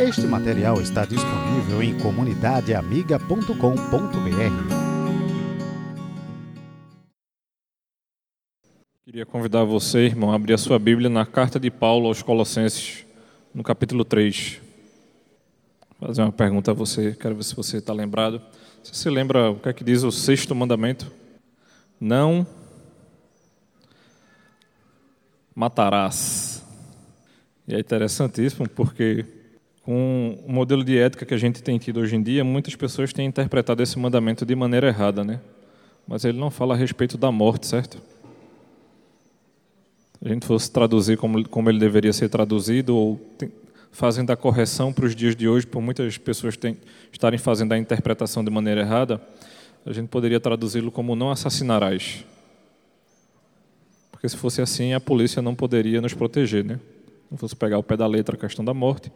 Este material está disponível em comunidadeamiga.com.br. Queria convidar você, irmão, a abrir a sua Bíblia na carta de Paulo aos Colossenses, no capítulo 3. Vou fazer uma pergunta a você, quero ver se você está lembrado. Você se lembra o que é que diz o sexto mandamento? Não matarás. E é interessantíssimo porque com o modelo de ética que a gente tem tido hoje em dia, muitas pessoas têm interpretado esse mandamento de maneira errada, né? Mas ele não fala a respeito da morte, certo? Se a gente fosse traduzir como, como ele deveria ser traduzido, ou tem, fazendo a correção para os dias de hoje, por muitas pessoas tem, estarem fazendo a interpretação de maneira errada, a gente poderia traduzi-lo como não assassinarás. Porque se fosse assim, a polícia não poderia nos proteger, né? Não fosse pegar o pé da letra a questão da morte,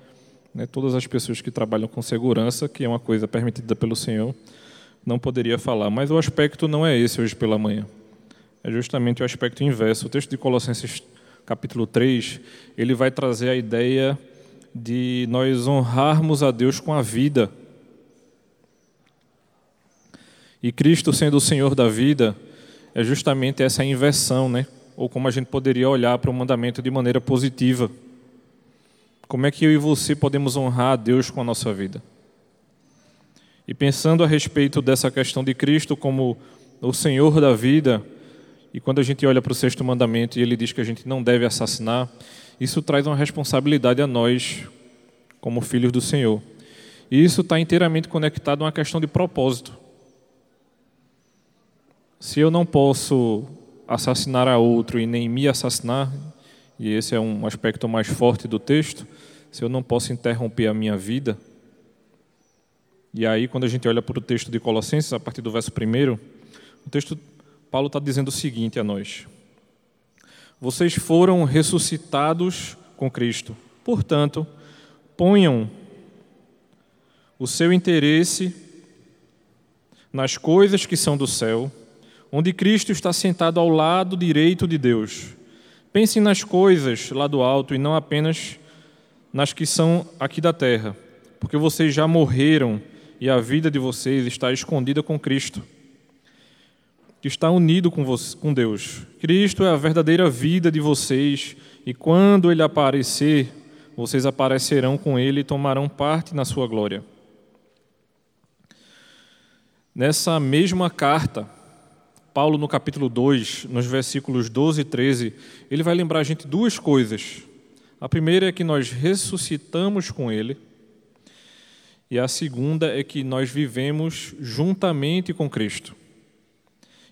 né? todas as pessoas que trabalham com segurança, que é uma coisa permitida pelo Senhor, não poderia falar. Mas o aspecto não é esse hoje pela manhã. É justamente o aspecto inverso. O texto de Colossenses capítulo 3, ele vai trazer a ideia de nós honrarmos a Deus com a vida. E Cristo sendo o Senhor da vida, é justamente essa inversão, né? Ou como a gente poderia olhar para o mandamento de maneira positiva. Como é que eu e você podemos honrar a Deus com a nossa vida? E pensando a respeito dessa questão de Cristo como o Senhor da vida, e quando a gente olha para o sexto mandamento e ele diz que a gente não deve assassinar, isso traz uma responsabilidade a nós, como filhos do Senhor. E isso está inteiramente conectado a uma questão de propósito. Se eu não posso assassinar a outro e nem me assassinar, e esse é um aspecto mais forte do texto, se eu não posso interromper a minha vida. E aí, quando a gente olha para o texto de Colossenses, a partir do verso 1, o texto, Paulo está dizendo o seguinte a nós: Vocês foram ressuscitados com Cristo, portanto, ponham o seu interesse nas coisas que são do céu onde Cristo está sentado ao lado direito de Deus. Pensem nas coisas lá do alto e não apenas nas que são aqui da terra, porque vocês já morreram e a vida de vocês está escondida com Cristo, que está unido com, você, com Deus. Cristo é a verdadeira vida de vocês e quando Ele aparecer, vocês aparecerão com Ele e tomarão parte na sua glória. Nessa mesma carta, Paulo, no capítulo 2, nos versículos 12 e 13, ele vai lembrar a gente duas coisas. A primeira é que nós ressuscitamos com ele, e a segunda é que nós vivemos juntamente com Cristo.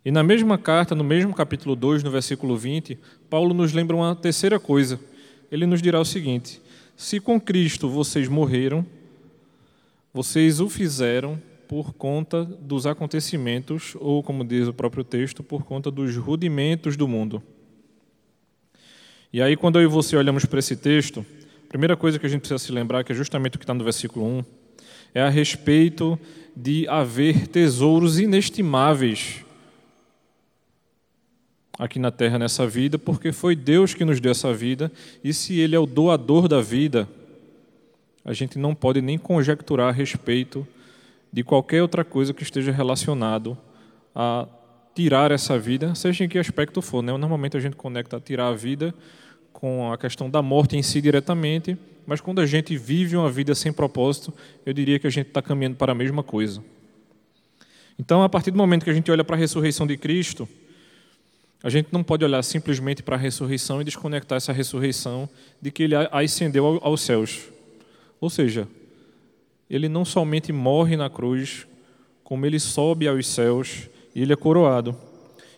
E na mesma carta, no mesmo capítulo 2, no versículo 20, Paulo nos lembra uma terceira coisa. Ele nos dirá o seguinte: Se com Cristo vocês morreram, vocês o fizeram por conta dos acontecimentos, ou como diz o próprio texto, por conta dos rudimentos do mundo. E aí, quando eu e você olhamos para esse texto, a primeira coisa que a gente precisa se lembrar, que é justamente o que está no versículo 1, é a respeito de haver tesouros inestimáveis aqui na terra nessa vida, porque foi Deus que nos deu essa vida, e se Ele é o doador da vida, a gente não pode nem conjecturar a respeito de qualquer outra coisa que esteja relacionado a tirar essa vida, seja em que aspecto for. Né? Normalmente a gente conecta a tirar a vida com a questão da morte em si diretamente, mas quando a gente vive uma vida sem propósito, eu diria que a gente está caminhando para a mesma coisa. Então, a partir do momento que a gente olha para a ressurreição de Cristo, a gente não pode olhar simplesmente para a ressurreição e desconectar essa ressurreição de que ele ascendeu aos céus. Ou seja, ele não somente morre na cruz, como ele sobe aos céus e ele é coroado.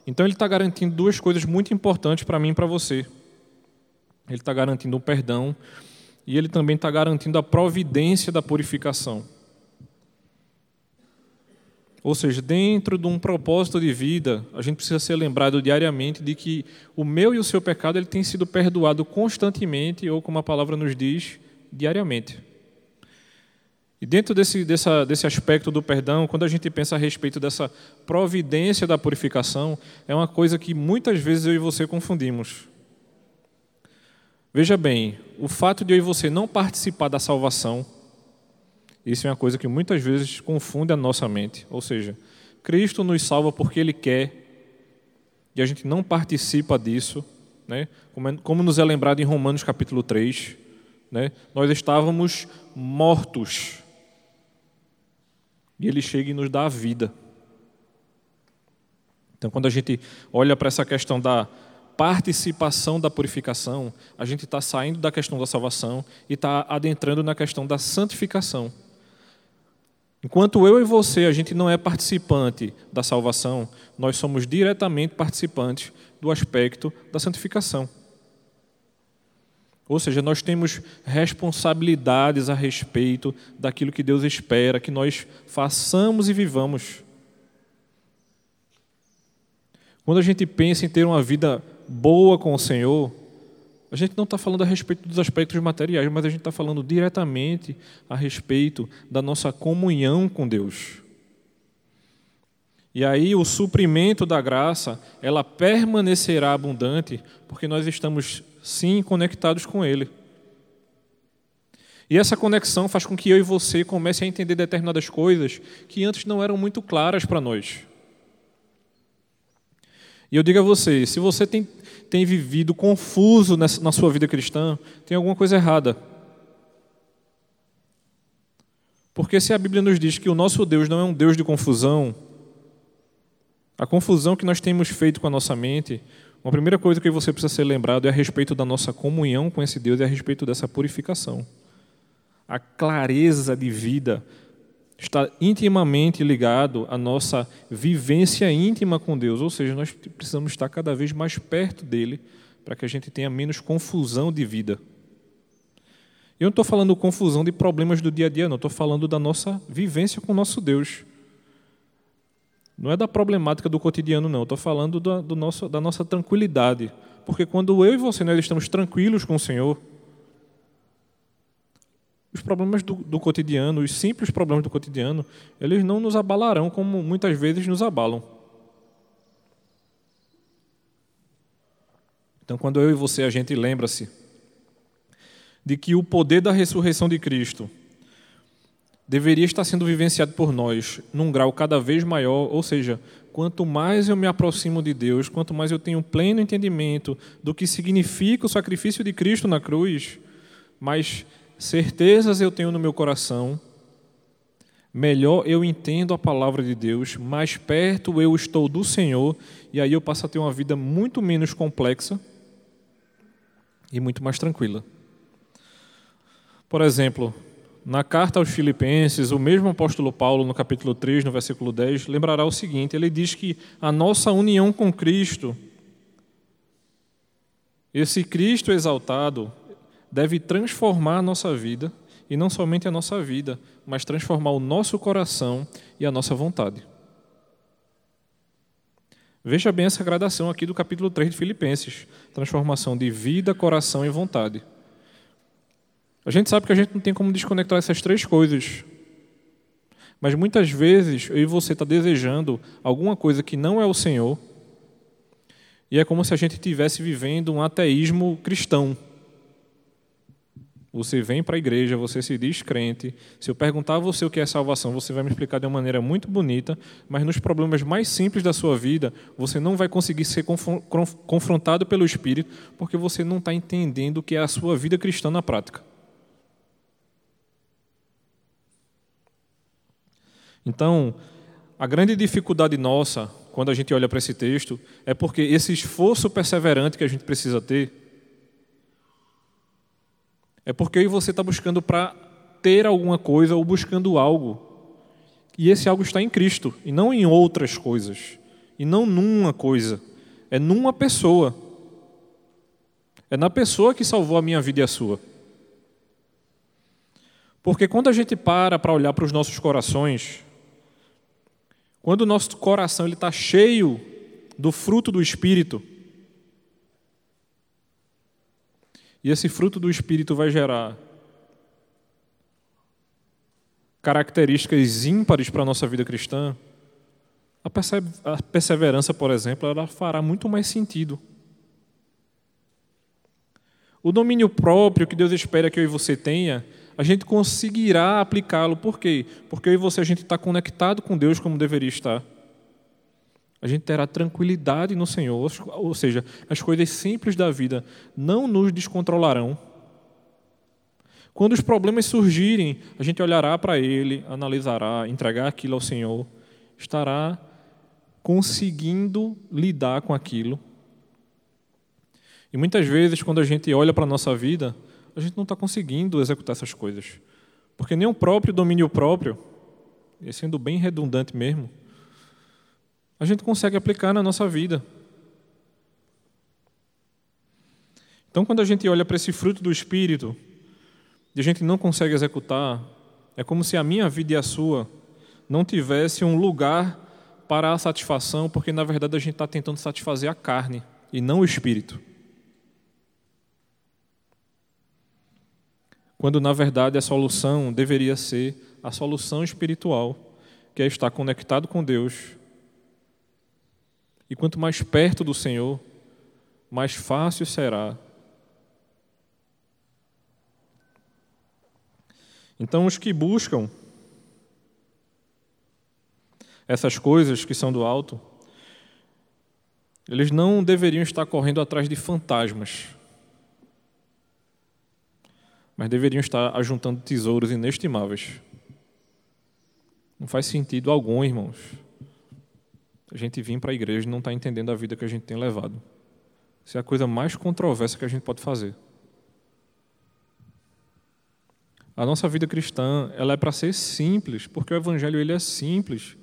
Então ele está garantindo duas coisas muito importantes para mim e para você. Ele está garantindo o perdão e ele também está garantindo a providência da purificação. Ou seja, dentro de um propósito de vida, a gente precisa ser lembrado diariamente de que o meu e o seu pecado ele tem sido perdoado constantemente, ou como a palavra nos diz, diariamente. E dentro desse, dessa, desse aspecto do perdão, quando a gente pensa a respeito dessa providência da purificação, é uma coisa que muitas vezes eu e você confundimos. Veja bem, o fato de eu e você não participar da salvação, Isso é uma coisa que muitas vezes confunde a nossa mente. Ou seja, Cristo nos salva porque Ele quer e a gente não participa disso, né? como, é, como nos é lembrado em Romanos capítulo 3. Né? Nós estávamos mortos e Ele chega e nos dá a vida. Então, quando a gente olha para essa questão da participação da purificação, a gente está saindo da questão da salvação e está adentrando na questão da santificação. Enquanto eu e você, a gente não é participante da salvação, nós somos diretamente participantes do aspecto da santificação. Ou seja, nós temos responsabilidades a respeito daquilo que Deus espera que nós façamos e vivamos. Quando a gente pensa em ter uma vida boa com o Senhor, a gente não está falando a respeito dos aspectos materiais, mas a gente está falando diretamente a respeito da nossa comunhão com Deus. E aí o suprimento da graça, ela permanecerá abundante, porque nós estamos sim conectados com Ele. E essa conexão faz com que eu e você comecem a entender determinadas coisas que antes não eram muito claras para nós. E eu digo a você, se você tem, tem vivido confuso nessa, na sua vida cristã, tem alguma coisa errada. Porque se a Bíblia nos diz que o nosso Deus não é um Deus de confusão, a confusão que nós temos feito com a nossa mente, uma primeira coisa que você precisa ser lembrado é a respeito da nossa comunhão com esse Deus e a respeito dessa purificação. A clareza de vida está intimamente ligado à nossa vivência íntima com Deus, ou seja, nós precisamos estar cada vez mais perto dele para que a gente tenha menos confusão de vida. Eu não estou falando confusão de problemas do dia a dia, não, estou falando da nossa vivência com o nosso Deus. Não é da problemática do cotidiano, não, estou falando do, do nosso, da nossa tranquilidade. Porque quando eu e você nós estamos tranquilos com o Senhor, os problemas do, do, cotidiano, os simples problemas do cotidiano, eles não nos abalarão como muitas vezes nos abalam. Então, quando eu e você a gente lembra-se de que o poder da ressurreição de Cristo deveria estar sendo vivenciado por nós num grau cada vez maior, ou seja, quanto mais eu me aproximo de Deus, quanto mais eu tenho pleno entendimento do que significa o sacrifício de Cristo na cruz, mais certezas eu tenho no meu coração, melhor eu entendo a palavra de Deus, mais perto eu estou do Senhor, e aí eu passo a ter uma vida muito menos complexa e muito mais tranquila. Por exemplo, na carta aos Filipenses, o mesmo apóstolo Paulo, no capítulo 3, no versículo 10, lembrará o seguinte: ele diz que a nossa união com Cristo, esse Cristo exaltado, deve transformar a nossa vida, e não somente a nossa vida, mas transformar o nosso coração e a nossa vontade. Veja bem essa gradação aqui do capítulo 3 de Filipenses: transformação de vida, coração e vontade. A gente sabe que a gente não tem como desconectar essas três coisas. Mas muitas vezes eu e você está desejando alguma coisa que não é o Senhor, e é como se a gente estivesse vivendo um ateísmo cristão. Você vem para a igreja, você se diz crente. Se eu perguntar a você o que é salvação, você vai me explicar de uma maneira muito bonita, mas nos problemas mais simples da sua vida, você não vai conseguir ser confrontado pelo Espírito, porque você não está entendendo o que é a sua vida cristã na prática. Então, a grande dificuldade nossa, quando a gente olha para esse texto, é porque esse esforço perseverante que a gente precisa ter, é porque eu e você está buscando para ter alguma coisa ou buscando algo. E esse algo está em Cristo e não em outras coisas. E não numa coisa. É numa pessoa. É na pessoa que salvou a minha vida e a sua. Porque quando a gente para para olhar para os nossos corações, quando o nosso coração está cheio do fruto do Espírito, E esse fruto do Espírito vai gerar características ímpares para a nossa vida cristã. A perseverança, por exemplo, ela fará muito mais sentido. O domínio próprio que Deus espera que eu e você tenha, a gente conseguirá aplicá-lo. Por quê? Porque eu e você a gente está conectado com Deus como deveria estar. A gente terá tranquilidade no Senhor, ou seja, as coisas simples da vida não nos descontrolarão. Quando os problemas surgirem, a gente olhará para Ele, analisará, entregar aquilo ao Senhor, estará conseguindo lidar com aquilo. E muitas vezes, quando a gente olha para a nossa vida, a gente não está conseguindo executar essas coisas. Porque nem o próprio domínio próprio, e sendo bem redundante mesmo, a gente consegue aplicar na nossa vida. Então, quando a gente olha para esse fruto do Espírito, e a gente não consegue executar, é como se a minha vida e a sua não tivesse um lugar para a satisfação, porque na verdade a gente está tentando satisfazer a carne e não o espírito. Quando na verdade a solução deveria ser a solução espiritual, que é estar conectado com Deus. E quanto mais perto do Senhor, mais fácil será Então, os que buscam essas coisas que são do alto, eles não deveriam estar correndo atrás de fantasmas, mas deveriam estar ajuntando tesouros inestimáveis. Não faz sentido algum, irmãos, a gente vir para a igreja e não estar tá entendendo a vida que a gente tem levado. Isso é a coisa mais controversa que a gente pode fazer. A nossa vida cristã, ela é para ser simples, porque o evangelho ele é simples.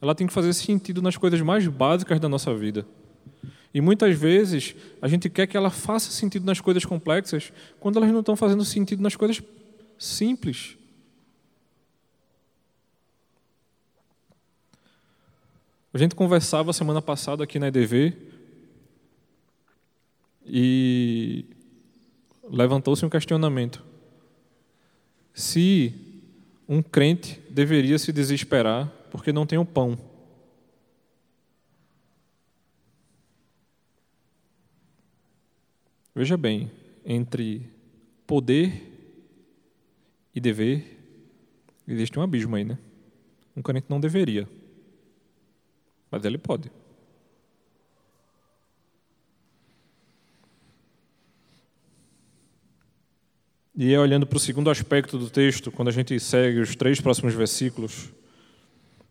Ela tem que fazer sentido nas coisas mais básicas da nossa vida. E muitas vezes a gente quer que ela faça sentido nas coisas complexas, quando elas não estão fazendo sentido nas coisas simples. A gente conversava semana passada aqui na EDV e levantou-se um questionamento se um crente deveria se desesperar porque não tem o pão. Veja bem, entre poder e dever, existe um abismo aí, né? Um crente não deveria, mas ele pode. E é olhando para o segundo aspecto do texto, quando a gente segue os três próximos versículos,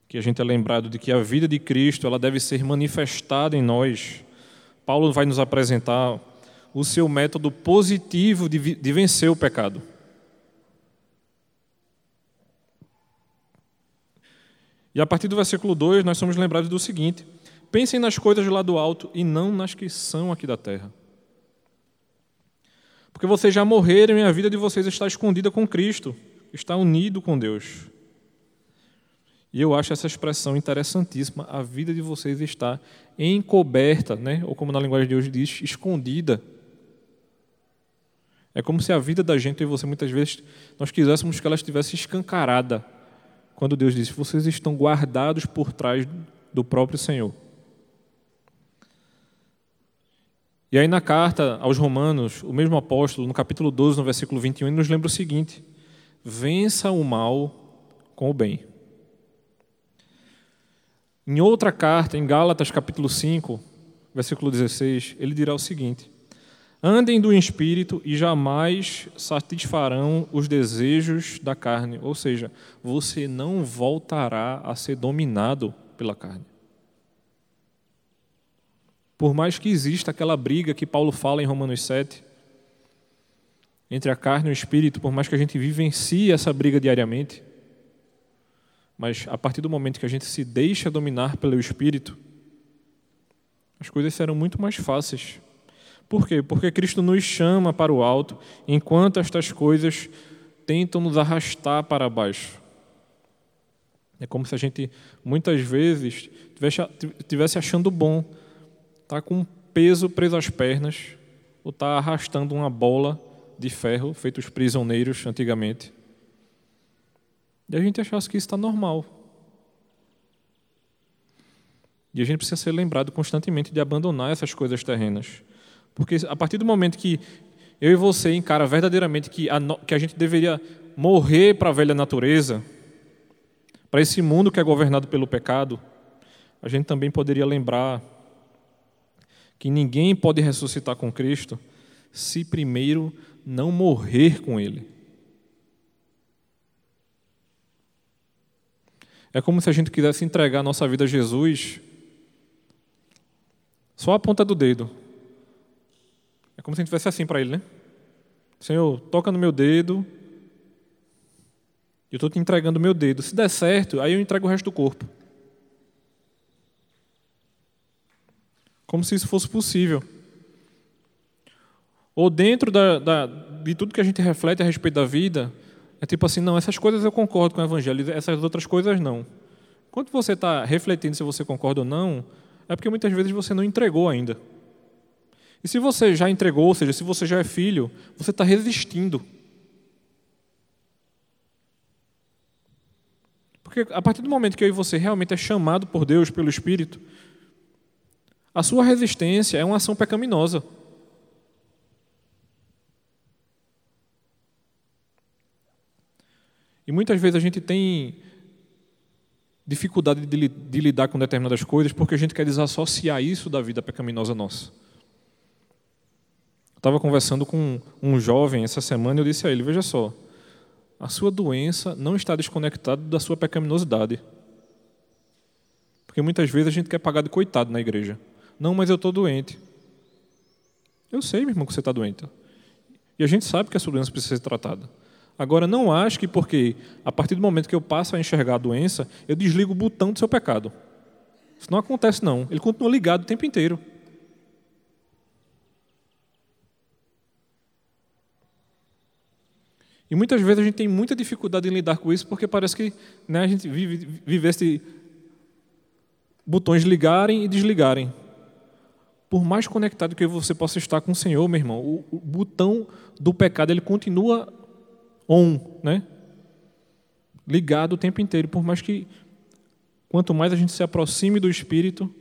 que a gente é lembrado de que a vida de Cristo ela deve ser manifestada em nós. Paulo vai nos apresentar o seu método positivo de, de vencer o pecado. E a partir do versículo 2, nós somos lembrados do seguinte: pensem nas coisas lá do alto e não nas que são aqui da terra. Porque vocês já morreram e a vida de vocês está escondida com Cristo, está unido com Deus. E eu acho essa expressão interessantíssima. A vida de vocês está encoberta, né? ou como na linguagem de hoje diz, escondida. É como se a vida da gente e você, muitas vezes, nós quiséssemos que ela estivesse escancarada. Quando Deus disse: Vocês estão guardados por trás do próprio Senhor. E aí, na carta aos Romanos, o mesmo apóstolo, no capítulo 12, no versículo 21, ele nos lembra o seguinte: vença o mal com o bem. Em outra carta, em Gálatas, capítulo 5, versículo 16, ele dirá o seguinte: Andem do espírito e jamais satisfarão os desejos da carne. Ou seja, você não voltará a ser dominado pela carne. Por mais que exista aquela briga que Paulo fala em Romanos 7, entre a carne e o espírito, por mais que a gente vivencie essa briga diariamente, mas a partir do momento que a gente se deixa dominar pelo espírito, as coisas serão muito mais fáceis. Por quê? Porque Cristo nos chama para o alto, enquanto estas coisas tentam nos arrastar para baixo. É como se a gente, muitas vezes, estivesse achando bom está com um peso preso às pernas, ou está arrastando uma bola de ferro, feito os prisioneiros antigamente. E a gente achasse que isso está normal. E a gente precisa ser lembrado constantemente de abandonar essas coisas terrenas. Porque a partir do momento que eu e você encara verdadeiramente que a, que a gente deveria morrer para a velha natureza, para esse mundo que é governado pelo pecado, a gente também poderia lembrar que ninguém pode ressuscitar com Cristo se primeiro não morrer com Ele. É como se a gente quisesse entregar a nossa vida a Jesus só a ponta do dedo. É como se a gente tivesse assim para Ele, né? Senhor, toca no meu dedo. Eu estou te entregando o meu dedo. Se der certo, aí eu entrego o resto do corpo. Como se isso fosse possível. Ou dentro da, da, de tudo que a gente reflete a respeito da vida, é tipo assim, não, essas coisas eu concordo com o Evangelho, essas outras coisas não. Quando você está refletindo se você concorda ou não, é porque muitas vezes você não entregou ainda. E se você já entregou, ou seja, se você já é filho, você está resistindo. Porque a partir do momento que eu e você realmente é chamado por Deus, pelo Espírito, a sua resistência é uma ação pecaminosa. E muitas vezes a gente tem dificuldade de, de, lidar com determinadas coisas porque a gente quer desassociar isso da vida pecaminosa nossa. Estava conversando com um jovem essa semana e eu disse a ele: Veja só, a sua doença não está desconectada da sua pecaminosidade. Porque muitas vezes a gente quer pagar de coitado na igreja. Não, mas eu estou doente. Eu sei, meu irmão, que você está doente. E a gente sabe que a sua doença precisa ser tratada. Agora, não acho que porque, a partir do momento que eu passo a enxergar a doença, eu desligo o botão do seu pecado. Isso não acontece, não. Ele continua ligado o tempo inteiro. E muitas vezes a gente tem muita dificuldade em lidar com isso, porque parece que né, a gente vive, vive esse botões ligarem e desligarem. Por mais conectado que você possa estar com o Senhor, meu irmão, o, o botão do pecado ele continua on, né? Ligado o tempo inteiro, por mais que quanto mais a gente se aproxime do Espírito,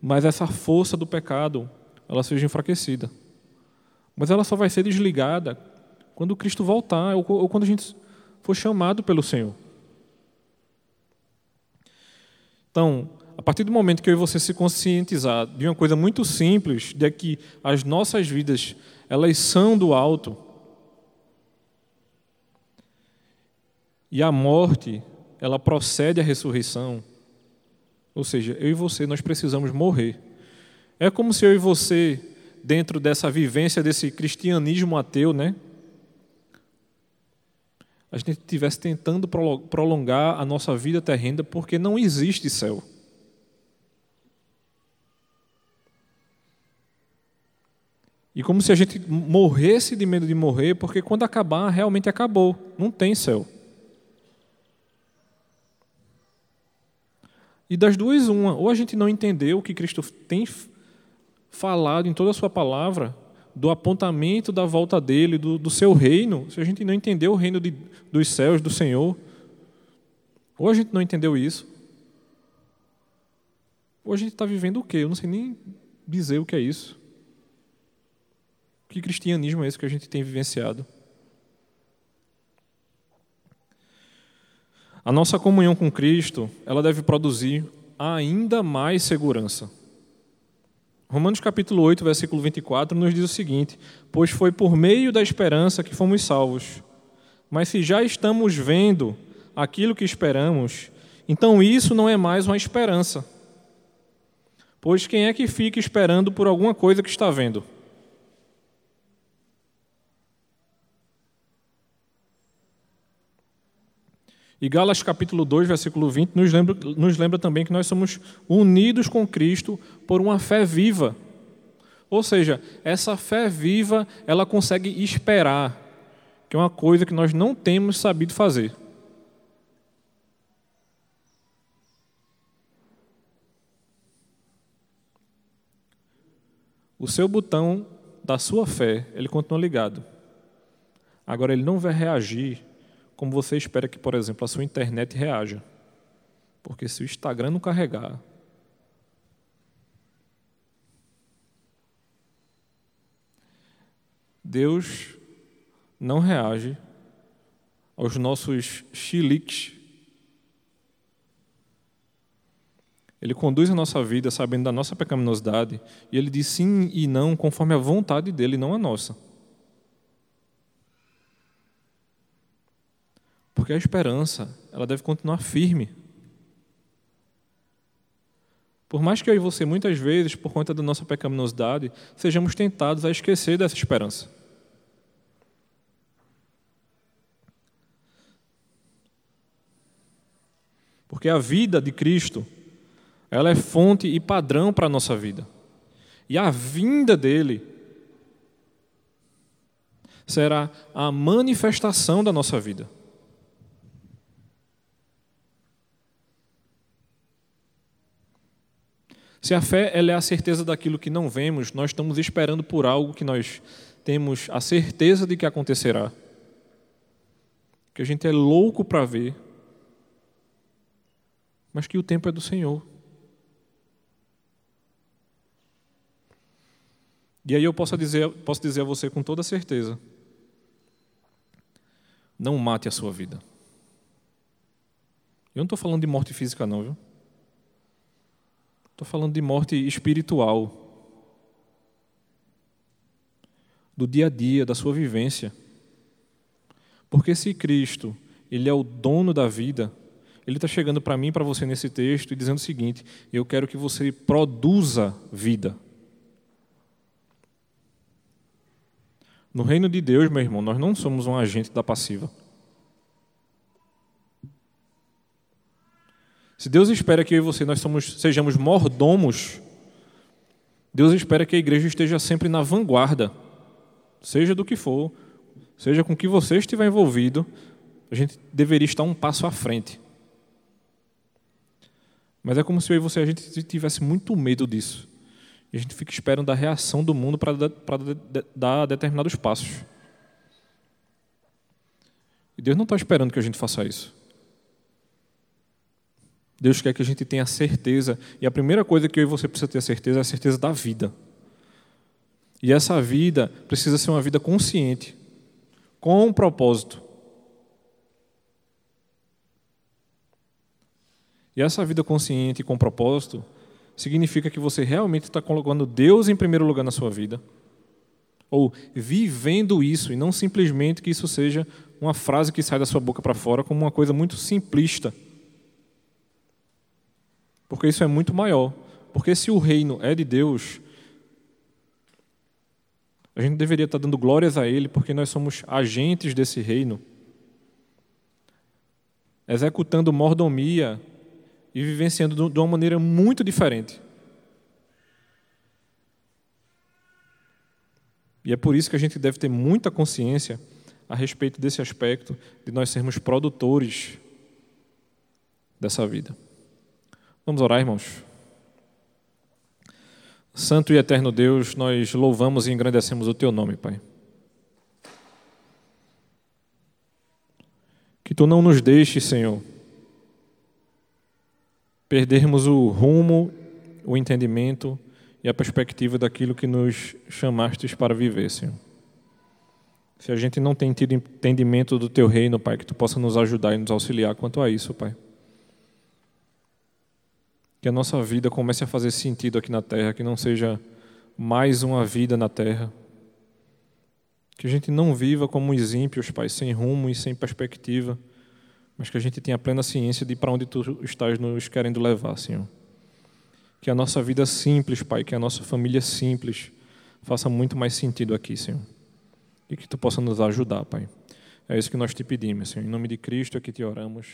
mais essa força do pecado ela seja enfraquecida. Mas ela só vai ser desligada quando Cristo voltar ou quando a gente for chamado pelo Senhor. Então, a partir do momento que eu e você se conscientizar de uma coisa muito simples, de que as nossas vidas elas são do alto, E a morte, ela procede à ressurreição. Ou seja, eu e você, nós precisamos morrer. É como se eu e você, dentro dessa vivência desse cristianismo ateu, né? A gente estivesse tentando prolongar a nossa vida terrena porque não existe céu. E como se a gente morresse de medo de morrer, porque quando acabar, realmente acabou. Não tem céu. E das duas, uma. Ou a gente não entendeu o que Cristo tem falado em toda a sua palavra, do apontamento da volta dele, do, do seu reino, se a gente não entendeu o reino de, dos céus, do Senhor, ou a gente não entendeu isso, ou a gente está vivendo o quê? Eu não sei nem dizer o que é isso. Que cristianismo é esse que a gente tem vivenciado? A nossa comunhão com Cristo, ela deve produzir ainda mais segurança. Romanos capítulo 8, versículo 24 nos diz o seguinte: "Pois foi por meio da esperança que fomos salvos. Mas se já estamos vendo aquilo que esperamos, então isso não é mais uma esperança. Pois quem é que fica esperando por alguma coisa que está vendo?" E Gálatas capítulo 2, versículo 20, nos lembra, nos lembra também que nós somos unidos com Cristo por uma fé viva. Ou seja, essa fé viva, ela consegue esperar, que é uma coisa que nós não temos sabido fazer. O seu botão da sua fé, ele continua ligado. Agora ele não vai reagir como você espera que, por exemplo, a sua internet reaja. Porque se o Instagram não carregar, Deus não reage aos nossos chiliques. Ele conduz a nossa vida sabendo da nossa pecaminosidade e ele diz sim e não conforme a vontade dele, não a nossa. Porque a esperança, ela deve continuar firme. Por mais que eu e você, muitas vezes, por conta da nossa pecaminosidade, sejamos tentados a esquecer dessa esperança. Porque a vida de Cristo, ela é fonte e padrão para a nossa vida. E a vinda dele será a manifestação da nossa vida. Se a fé ela é a certeza daquilo que não vemos, nós estamos esperando por algo que nós temos a certeza de que acontecerá. Que a gente é louco para ver, mas que o tempo é do Senhor. E aí eu posso dizer, posso dizer a você com toda certeza: não mate a sua vida. Eu não estou falando de morte física, não, viu? Estou falando de morte espiritual. Do dia a dia, da sua vivência. Porque se Cristo, Ele é o dono da vida, Ele está chegando para mim, para você nesse texto, e dizendo o seguinte: eu quero que você produza vida. No reino de Deus, meu irmão, nós não somos um agente da passiva. Se Deus espera que eu e você nós somos, sejamos mordomos, Deus espera que a igreja esteja sempre na vanguarda, seja do que for, seja com que você estiver envolvido, a gente deveria estar um passo à frente. Mas é como se eu e você a gente tivesse muito medo disso. E a gente fica esperando a reação do mundo para dar determinados passos. E Deus não está esperando que a gente faça isso. Deus quer que a gente tenha certeza. E a primeira coisa que eu e você precisa ter certeza é a certeza da vida. E essa vida precisa ser uma vida consciente, com um propósito. E essa vida consciente e com propósito significa que você realmente está colocando Deus em primeiro lugar na sua vida. Ou vivendo isso, e não simplesmente que isso seja uma frase que sai da sua boca para fora como uma coisa muito simplista. Porque isso é muito maior. Porque se o reino é de Deus, a gente deveria estar dando glórias a Ele, porque nós somos agentes desse reino, executando mordomia e vivenciando de uma maneira muito diferente. E é por isso que a gente deve ter muita consciência a respeito desse aspecto de nós sermos produtores dessa vida. Vamos orar, irmãos. Santo e eterno Deus, nós louvamos e engrandecemos o Teu nome, Pai. Que Tu não nos deixes, Senhor, perdermos o rumo, o entendimento e a perspectiva daquilo que nos chamastes para viver, Senhor. Se a gente não tem tido entendimento do Teu reino, Pai, que Tu possa nos ajudar e nos auxiliar quanto a isso, Pai que a nossa vida comece a fazer sentido aqui na terra, que não seja mais uma vida na terra. Que a gente não viva como os ímpios, Pai, sem rumo e sem perspectiva, mas que a gente tenha plena ciência de para onde Tu estás nos querendo levar, Senhor. Que a nossa vida simples, Pai, que a nossa família simples faça muito mais sentido aqui, Senhor. E que Tu possa nos ajudar, Pai. É isso que nós te pedimos, Senhor. Em nome de Cristo é que te oramos.